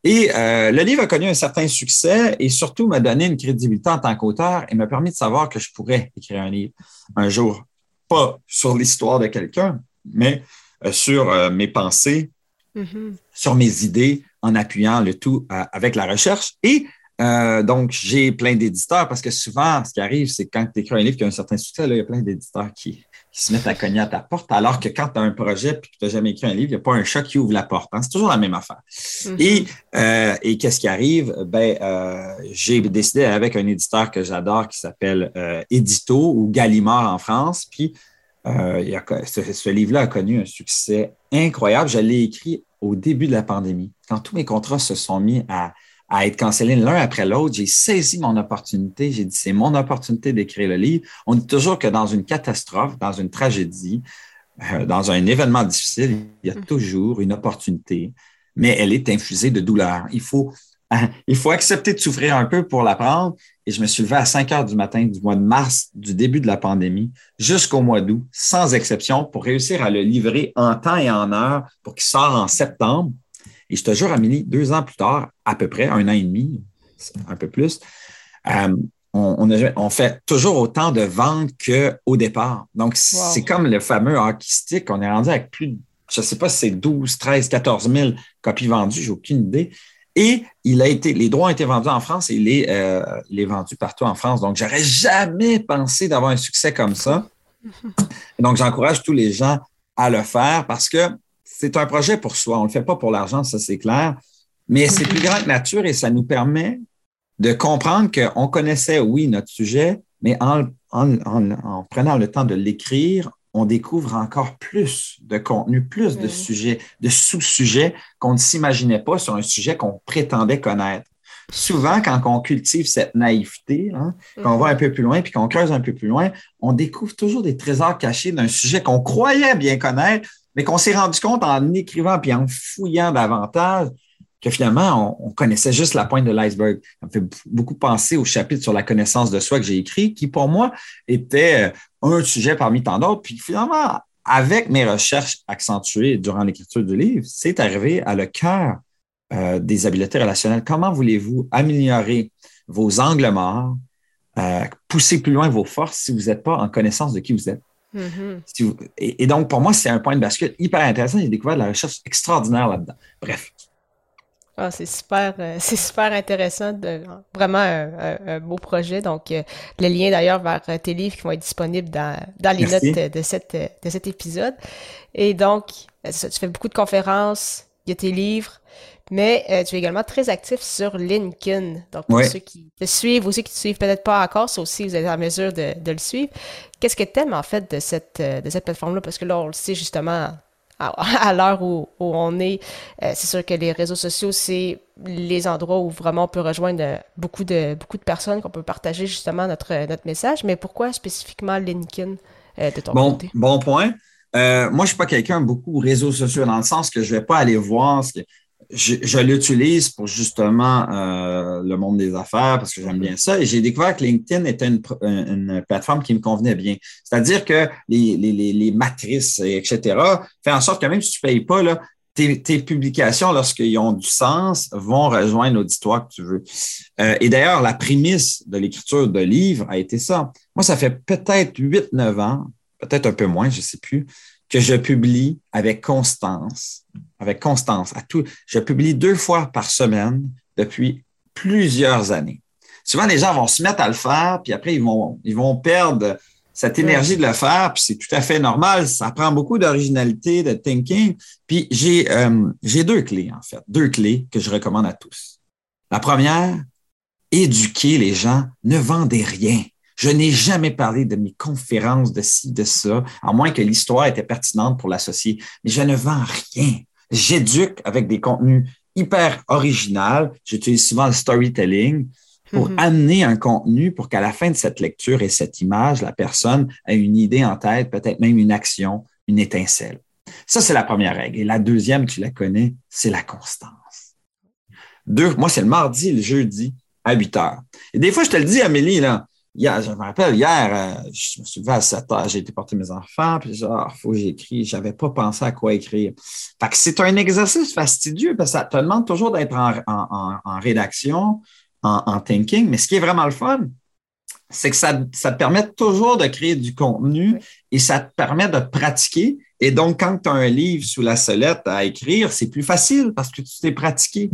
Et euh, le livre a connu un certain succès et surtout m'a donné une crédibilité en tant qu'auteur et m'a permis de savoir que je pourrais écrire un livre un jour, pas sur l'histoire de quelqu'un, mais sur mes pensées, mm-hmm. sur mes idées, en appuyant le tout avec la recherche et euh, donc, j'ai plein d'éditeurs parce que souvent, ce qui arrive, c'est quand tu écris un livre qui a un certain succès, là, il y a plein d'éditeurs qui, se mettent à cogner à ta porte, alors que quand tu as un projet et que tu n'as jamais écrit un livre, il n'y a pas un chat qui ouvre la porte. Hein. C'est toujours la même affaire. Mm-hmm. Euh, et, qu'est-ce qui arrive? Ben, euh, j'ai décidé avec un éditeur que j'adore qui s'appelle Edito ou Gallimard en France. Puis, ce, ce livre-là a connu un succès incroyable. Je l'ai écrit au début de la pandémie, quand tous mes contrats se sont mis à à être cancellés l'un après l'autre. J'ai saisi mon opportunité. J'ai dit, c'est mon opportunité d'écrire le livre. On dit toujours que dans une catastrophe, dans une tragédie, euh, dans un événement difficile, il y a mm. toujours une opportunité, mais elle est infusée de douleur. Il faut, [LAUGHS] il faut accepter de souffrir un peu pour l'apprendre. Et je me suis levé à 5 heures du matin du mois de mars, du début de la pandémie, jusqu'au mois d'août, sans exception, pour réussir à le livrer en temps et en heure pour qu'il sorte en septembre et je te jure, Amélie, deux ans plus tard, à peu près, un an et demi, un peu plus, euh, on, fait toujours autant de ventes qu'au départ. Donc, c'est comme le fameux hockey stick. On est rendu avec plus de, je ne sais pas si c'est 12, 13, 14 000 copies vendues, j'ai aucune idée. Et il a été, les droits ont été vendus en France et il est, euh, il est vendu partout en France. Donc, j'aurais jamais pensé d'avoir un succès comme ça. [LAUGHS] Donc, j'encourage tous les gens à le faire parce que c'est un projet pour soi. On ne le fait pas pour l'argent, ça c'est clair. Mais c'est plus grand que nature et ça nous permet de comprendre qu'on connaissait, oui, notre sujet, mais en, prenant le temps de l'écrire, on découvre encore plus de contenu, plus de sujets, de sous-sujets qu'on ne s'imaginait pas sur un sujet qu'on prétendait connaître. Souvent, quand on cultive cette naïveté, hein, qu'on va un peu plus loin, puis qu'on creuse un peu plus loin, on découvre toujours des trésors cachés d'un sujet qu'on croyait bien connaître, mais qu'on s'est rendu compte en écrivant puis en fouillant davantage que finalement, on, connaissait juste la pointe de l'iceberg. Ça me fait beaucoup penser au chapitre sur la connaissance de soi que j'ai écrit, qui pour moi était euh, un sujet parmi tant d'autres. Puis finalement, avec mes recherches accentuées durant l'écriture du livre, c'est arrivé à le cœur euh, des habiletés relationnelles. Comment voulez-vous améliorer vos angles morts, euh, pousser plus loin vos forces si vous n'êtes pas en connaissance de qui vous êtes? Mm-hmm. et, donc, pour moi, c'est un point de bascule hyper intéressant. J'ai découvert de la recherche extraordinaire là-dedans. Bref. Ah, c'est super, euh, [LAUGHS] c'est super intéressant, de, vraiment un, beau projet. Donc, euh, le lien d'ailleurs vers euh, tes livres qui vont être disponibles dans, dans les notes de, cette, de cet épisode. Et donc, tu fais beaucoup de conférences, il y a tes livres, mais tu es également très actif sur LinkedIn. Donc, pour ceux qui te suivent ou ceux qui te suivent peut-être pas encore, ça aussi, vous êtes en mesure de, de le suivre. Qu'est-ce que tu aimes en fait de cette, de cette plateforme-là? Parce que là, on le sait justement, à, [LAUGHS] l'heure où, on est, euh, c'est sûr que les réseaux sociaux, c'est les endroits où vraiment on peut rejoindre beaucoup de, beaucoup de personnes, qu'on peut partager justement notre, notre message. Mais pourquoi spécifiquement LinkedIn euh, de ton bon, côté? Bon point. Euh, moi, je ne suis pas quelqu'un beaucoup réseaux sociaux dans le sens que je ne vais pas aller voir ce que je, l'utilise pour justement euh, le monde des affaires parce que j'aime bien ça. Et j'ai découvert que LinkedIn était une, plateforme qui me convenait bien. C'est-à-dire que les, les, matrices, etc., fait en sorte que même si tu ne payes pas, là, tes, publications, lorsqu'ils ont du sens, vont rejoindre l'auditoire que tu veux. Euh, et d'ailleurs, la prémisse de l'écriture de livres a été ça. Moi, ça fait peut-être 8-9 ans, peut-être un peu moins, je ne sais plus, que je publie avec constance, avec constance. À tout, je publie deux fois par semaine depuis plusieurs années. Souvent, les gens vont se mettre à le faire, puis après, ils vont, ils vont perdre cette énergie de le faire, puis c'est tout à fait normal. Ça prend beaucoup d'originalité, de thinking. Puis j'ai euh, j'ai deux clés, en fait, deux clés que je recommande à tous. La première, éduquer les gens, ne vendez rien. Je n'ai jamais parlé de mes conférences, de ci, de ça, à moins que l'histoire était pertinente pour l'associer. Mais je ne vends rien. J'éduque avec des contenus hyper originaux. J'utilise souvent le storytelling pour mm-hmm. amener un contenu pour qu'à la fin de cette lecture et cette image, la personne ait une idée en tête, peut-être même une action, une étincelle. Ça, c'est la première règle. Et la deuxième, tu la connais, c'est la constance. Deux, moi, c'est le mardi et le jeudi à 8 heures. Et des fois, je te le dis, Amélie, là, Hier, je me rappelle, hier, euh, je me suis levé à 7 heures, j'ai été porter mes enfants, puis j'ai ah, faut que j'écris. Je n'avais pas pensé à quoi écrire. Fait que c'est un exercice fastidieux parce que ça te demande toujours d'être en, rédaction, en, thinking, mais ce qui est vraiment le fun, c'est que ça, te permet toujours de créer du contenu et ça te permet de pratiquer. Et donc, quand tu as un livre sous la sellette à écrire, c'est plus facile parce que tu t'es pratiqué.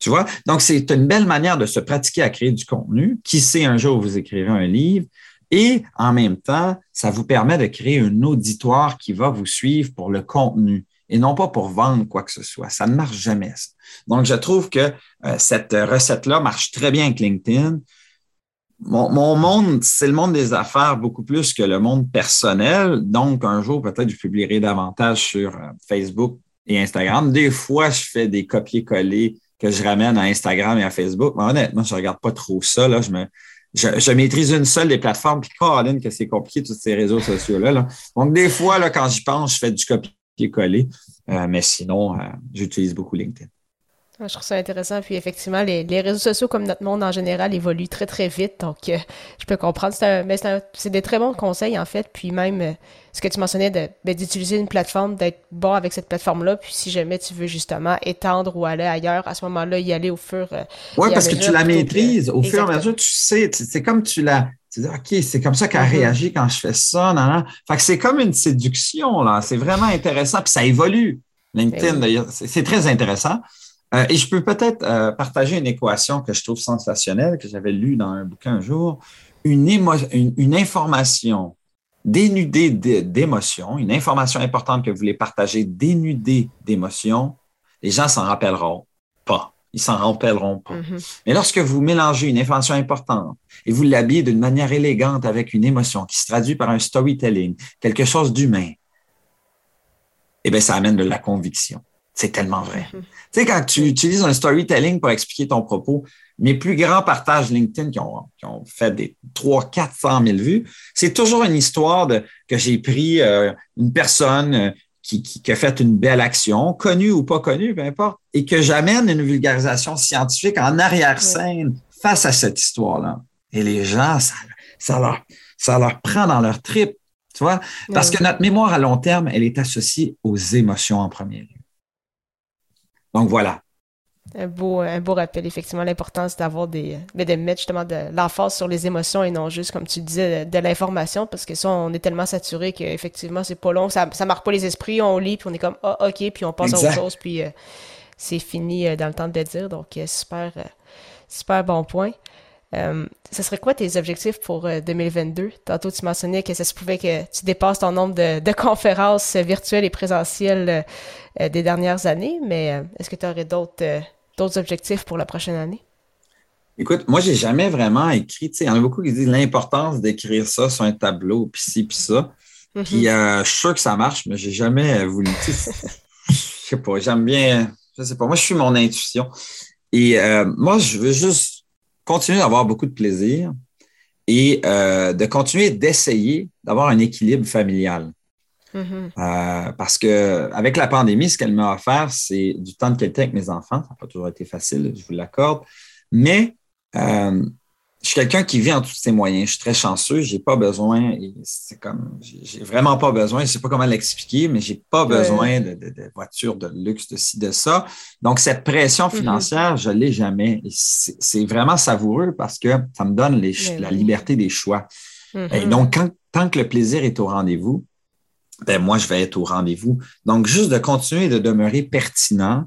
Tu vois? Donc, c'est une belle manière de se pratiquer à créer du contenu. Qui sait, un jour, vous écrivez un livre. Et en même temps, ça vous permet de créer un auditoire qui va vous suivre pour le contenu et non pas pour vendre quoi que ce soit. Ça ne marche jamais. Ça. Donc, je trouve que euh, cette recette-là marche très bien avec LinkedIn. Mon, mon monde, c'est le monde des affaires beaucoup plus que le monde personnel. Donc, un jour, peut-être, je publierai davantage sur euh, Facebook et Instagram. Des fois, je fais des copier-coller que je ramène à Instagram et à Facebook. Mais honnêtement, je ne regarde pas trop ça. Là. Je, me, je, maîtrise une seule des plateformes, puis Caroline, que c'est compliqué, tous ces réseaux sociaux-là. Donc, des fois, là, quand j'y pense, je fais du copier-coller. Euh, mais sinon, euh, j'utilise beaucoup LinkedIn. Je trouve ça intéressant. Puis effectivement, les, réseaux sociaux, comme notre monde en général, évoluent très, très vite. Donc, euh, je peux comprendre. C'est des très bons conseils, en fait. Puis même, euh, ce que tu mentionnais ben, d'utiliser une plateforme, d'être bon avec cette plateforme-là. Puis si jamais tu veux justement étendre ou aller ailleurs, à ce moment-là, y aller au fur euh, Oui, parce que tu la maîtrises. Au fur et à mesure, tu sais, c'est comme tu l'as. Tu dis, OK, c'est comme ça qu'elle mm-hmm. réagit quand je fais ça. Non, Fait que c'est comme une séduction, là. C'est vraiment intéressant. Puis ça évolue. LinkedIn, ben d'ailleurs, c'est très intéressant. Euh, et je peux peut-être euh, partager une équation que je trouve sensationnelle, que j'avais lue dans un bouquin un jour. Une, une, information dénudée d'émotion, une information importante que vous voulez partager dénudée d'émotion, les gens s'en rappelleront pas. Ils s'en rappelleront pas. Mm-hmm. Mais lorsque vous mélangez une information importante et vous l'habillez d'une manière élégante avec une émotion qui se traduit par un storytelling, quelque chose d'humain, eh bien, ça amène de la conviction. C'est tellement vrai. Mhm. Tu sais, quand tu utilises un storytelling pour expliquer ton propos, mes plus grands partages LinkedIn qui ont, fait des 300, 400 000 vues, c'est toujours une histoire de, que j'ai pris euh, une personne euh, qui, qui, a fait une belle action, connue ou pas connue, peu importe, et que j'amène une vulgarisation scientifique en arrière-scène face à cette histoire-là. Et les gens, ça, ça, leur, ça leur prend dans leur trip, tu vois, parce que notre mémoire à long terme, elle est associée aux émotions en premier lieu. Donc voilà. Un beau, un beau rappel, effectivement, l'importance d'avoir des. Mais de mettre justement de l'emphase sur les émotions et non juste, comme tu disais, de, l'information, parce que ça, on est tellement saturé qu'effectivement, c'est pas long, ça, ça marque pas les esprits, on lit, puis on est comme, ah, ok, puis on passe à autre chose, puis euh, c'est fini euh, dans le temps de le dire. Donc, euh, super, super bon point. Ce serait quoi tes objectifs pour 2022? Tantôt, tu mentionnais que ça se pouvait que tu dépasses ton nombre de, de conférences virtuelles et présentielles des dernières années, mais est-ce que tu aurais d'autres d'autres objectifs pour la prochaine année? Écoute, moi, j'ai jamais vraiment écrit. Il y en a beaucoup qui disent l'importance d'écrire ça sur un tableau, puis ci, puis ça. Mm-hmm. Puis euh, je suis sûr que ça marche, mais j'ai jamais voulu. Je sais pas, j'aime bien. Je sais pas. Moi, je suis mon intuition. Et euh, moi, je veux juste continuer d'avoir beaucoup de plaisir et euh, de continuer d'essayer d'avoir un équilibre familial. Mm-hmm. Euh, parce que avec la pandémie, ce qu'elle m'a offert, c'est du temps de qualité avec mes enfants. Ça n'a pas toujours été facile, je vous l'accorde. Mais euh, je suis quelqu'un qui vit en tous ses moyens. Je suis très chanceux. J'ai pas besoin. C'est comme, j'ai vraiment pas besoin. Je sais pas comment l'expliquer, mais j'ai pas besoin de, de, de, voiture de luxe, de ci, de ça. Donc cette pression mm-hmm. financière, je l'ai jamais. C'est vraiment savoureux parce que ça me donne la liberté des choix. Et mm-hmm. donc quand, tant que le plaisir est au rendez-vous, ben moi, je vais être au rendez-vous. Donc, juste de continuer de demeurer pertinent,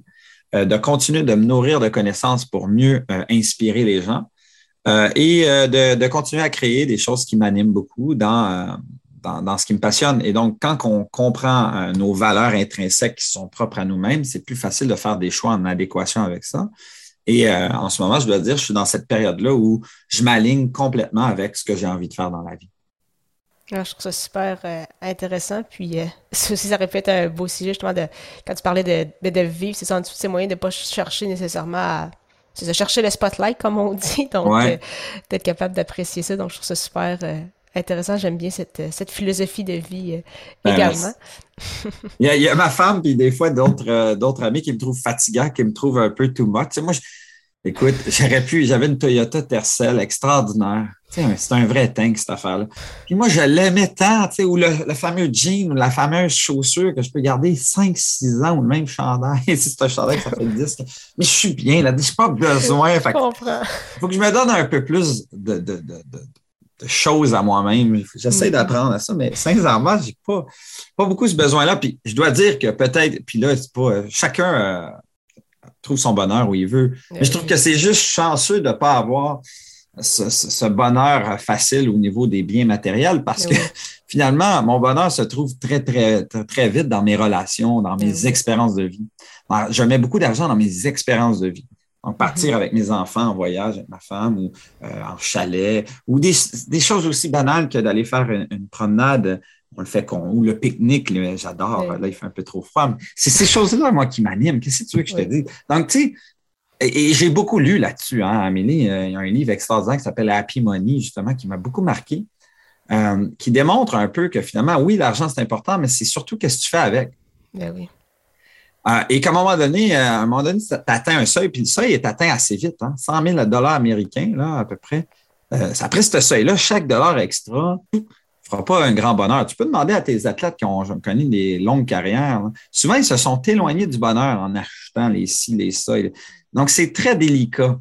euh, de continuer de me nourrir de connaissances pour mieux euh, inspirer les gens euh, et de, de, continuer à créer des choses qui m'animent beaucoup dans, dans, dans, ce qui me passionne. Et donc, quand on comprend nos valeurs intrinsèques qui sont propres à nous-mêmes, c'est plus facile de faire des choix en adéquation avec ça. Et en ce moment, je dois dire, je suis dans cette période-là où je m'aligne complètement avec ce que j'ai envie de faire dans la vie. Ah, je trouve ça super euh, intéressant. Puis euh, [LAUGHS] ça aussi, ça être un beau sujet, justement, de, quand tu parlais de, de, vivre, c'est dessous de ces moyens de ne pas chercher nécessairement à. C'est de chercher le spotlight, comme on [LAUGHS] dit. Donc, euh, d'être capable d'apprécier ça. Donc, je trouve ça super intéressant. J'aime bien cette, cette philosophie de vie ben, également. il, y a, il, y a, ma femme, puis des fois, d'autres d'autres amis qui me trouvent fatigant, qui me trouvent un peu too much. Tu sais, moi, je, Écoute, j'aurais pu, j'avais une Toyota Tercel extraordinaire. C'est un vrai tank, cette affaire-là. Puis moi, je l'aimais tant, tu sais, ou le, fameux jean, ou la fameuse chaussure que je peux garder 5, 6 ans, ou le même chandail. [LAUGHS] c'est un chandail que ça fait 10. Mais je suis bien, là, je n'ai pas besoin. Fait, Il faut que je me donne un peu plus de, de, de, de choses à moi-même. J'essaie mm. d'apprendre à ça, mais sincèrement, j'ai pas, pas beaucoup ce besoin-là. Puis je dois dire que peut-être, puis là, c'est pas chacun. Euh, trouve son bonheur où il veut. Mais je trouve que c'est juste chanceux de ne pas avoir ce, bonheur facile au niveau des biens matériels parce que [LAUGHS] finalement, mon bonheur se trouve très, très, très, vite dans mes relations, dans mes expériences de vie. je mets beaucoup d'argent dans mes expériences de vie. Donc, partir mm-hmm. avec mes enfants en voyage avec ma femme ou euh, en chalet ou des, choses aussi banales que d'aller faire une promenade on le fait qu'on. Ou le pique-nique, j'adore. Là, il fait un peu trop froid. C'est ces choses-là, moi, qui m'animent. Qu'est-ce que tu veux que je te dise? Donc, tu sais, et, j'ai beaucoup lu là-dessus, hein, Amélie. Euh, il y a un livre extraordinaire qui s'appelle Happy Money, justement, qui m'a beaucoup marqué, euh, qui démontre un peu que finalement, oui, l'argent, c'est important, mais c'est surtout qu'est-ce que tu fais avec. Ben oui. Euh, et qu'à un moment donné, à un moment donné, tu atteins un seuil, puis le seuil est atteint assez vite, hein, 100 000 dollars américains, là, à peu près. après ce seuil-là, chaque dollar extra, fera pas un grand bonheur. Tu peux demander à tes athlètes qui ont connu des longues carrières. Souvent, ils se sont éloignés du bonheur en achetant les ci, les ça. Donc, c'est très délicat.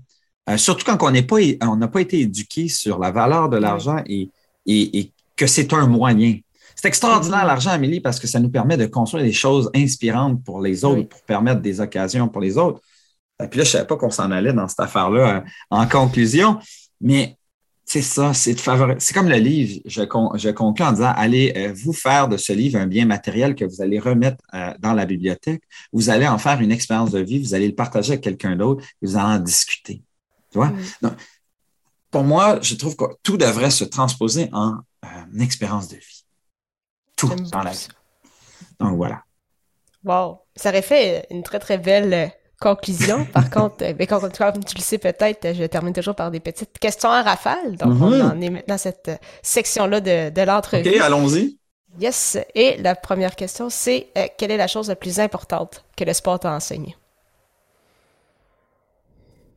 Euh, surtout quand on n'a pas, on pas été éduqué sur la valeur de l'argent et, et, que c'est un moyen. C'est extraordinaire l'argent, Amélie, parce que ça nous permet de construire des choses inspirantes pour les autres, pour permettre des occasions pour les autres. Et puis là, je ne savais pas qu'on s'en allait dans cette affaire-là euh, en conclusion, mais c'est ça, c'est de favoriser. C'est comme le livre, je, je conclue en disant allez euh, vous faire de ce livre un bien matériel que vous allez remettre euh, dans la bibliothèque. Vous allez en faire une expérience de vie, vous allez le partager avec quelqu'un d'autre et vous allez en discuter. Tu vois? pour moi, je trouve que tout devrait se transposer en euh, expérience de vie. Tout dans la vie. Donc voilà. Wow. Ça aurait fait une très, très belle conclusion. [LAUGHS] Par contre, mais euh, ben, comme tu le sais peut-être, je termine toujours par des petites questions à rafale. Donc, on mhm. en est maintenant cette section-là de, de l'entrevue. OK, allons-y. Yes. Et la première question, c'est euh, quelle est la chose la plus importante que le sport t'a enseigné?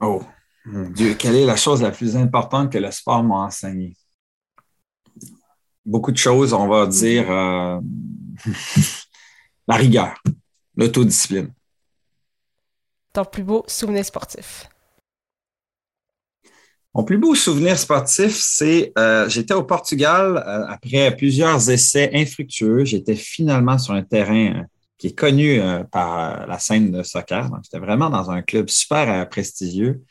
Oh, mon Dieu, quelle est la chose la plus importante que le sport m'a enseigné? Beaucoup de choses, on va dire euh, [LAUGHS] la rigueur, l'autodiscipline. Ton plus beau souvenir sportif? Mon plus beau souvenir sportif, c'est euh, j'étais au Portugal euh, après plusieurs essais infructueux. J'étais finalement sur un terrain euh, qui est connu par la scène de soccer. Donc, j'étais vraiment dans un club super prestigieux.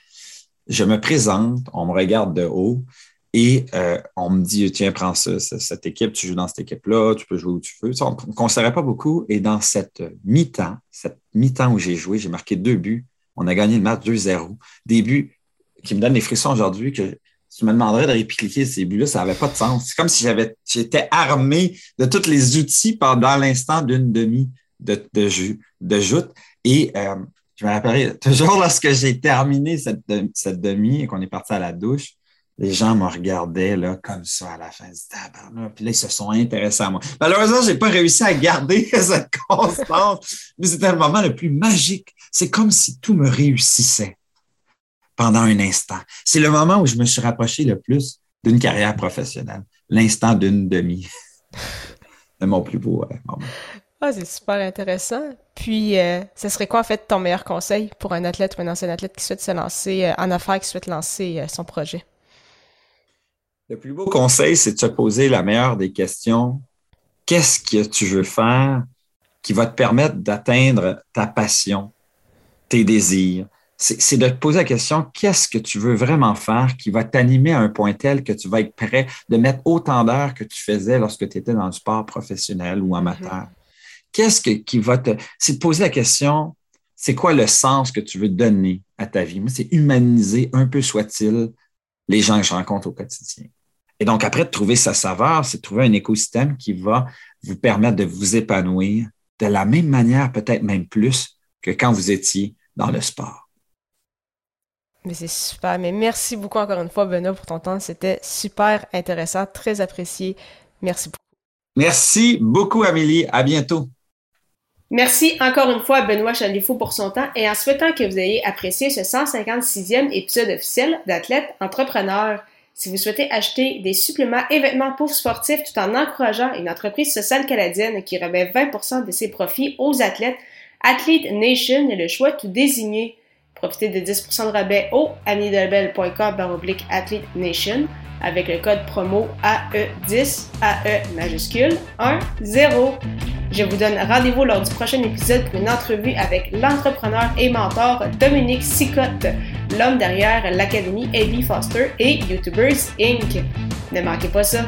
Je me présente, on me regarde de haut et on me dit Tiens, prends ça, cette équipe, tu joues dans cette équipe-là, tu peux jouer où tu veux. on ne considérait pas beaucoup. Et dans cette mi-temps, cette mi-temps où j'ai joué, j'ai marqué deux buts. On a gagné le match 2-0. Des buts qui me donne des frissons aujourd'hui que tu me demanderais de répliquer ces buts-là, ça n'avait pas de sens. C'est comme si j'avais, j'étais armé de tous les outils pendant l'instant d'une demi de, de, de joute. Et euh, je me rappellerai toujours [LAUGHS] lorsque j'ai terminé cette, cette demi et qu'on est parti à la douche, les gens me regardaient comme ça à la fin du tabac. Puis là, ils se sont intéressés à moi. Malheureusement, je n'ai pas réussi à garder [LAUGHS] cette constance, mais c'était le moment le plus magique. C'est comme si tout me réussissait pendant un instant. C'est le moment où je me suis rapproché le plus d'une carrière professionnelle, l'instant d'une demi. [LAUGHS] C'est mon plus beau euh, moment. Ah, c'est super intéressant. Puis, euh, ce serait quoi, en fait, ton meilleur conseil pour un athlète ou un ancien athlète qui souhaite se lancer euh, en affaires, qui souhaite lancer son projet? Le plus beau conseil, c'est de se poser la meilleure des questions. Qu'est-ce que tu veux faire qui va te permettre d'atteindre ta passion, tes désirs, c'est de te poser la question, qu'est-ce que tu veux vraiment faire qui va t'animer à un point tel que tu vas être prêt de mettre autant d'heures que tu faisais lorsque tu étais dans le sport professionnel ou amateur? Mm-hmm. Qu'est-ce qui va te... C'est de poser la question, c'est quoi le sens que tu veux donner à ta vie? Moi, c'est humaniser, un peu soit-il, les gens que je rencontre au quotidien. Et donc, après de trouver sa saveur, c'est de trouver un écosystème qui va vous permettre de vous épanouir de la même manière, peut-être même plus que quand vous étiez dans le sport. Mais c'est super. Mais merci beaucoup encore une fois, Benoît, pour ton temps. C'était super intéressant, très apprécié. Merci beaucoup. Merci beaucoup, Amélie. À bientôt. Merci encore une fois à Benoît Chalifou pour son temps et en souhaitant que vous ayez apprécié ce 156e épisode officiel d'Athlète Entrepreneur. Si vous souhaitez acheter des suppléments et vêtements pour sportifs tout en encourageant une entreprise sociale canadienne qui remet 20% de ses profits aux athlètes, Athlete Nation est le choix tout désigné. Profitez de 10% de rabais au amidelbel.com Athlete Nation avec le code promo AE10, AE majuscule 10. Je vous donne rendez-vous lors du prochain épisode pour une entrevue avec l'entrepreneur et mentor Dominique Sicotte, l'homme derrière l'Académie Abby Foster et YouTubers Inc. Ne manquez pas ça!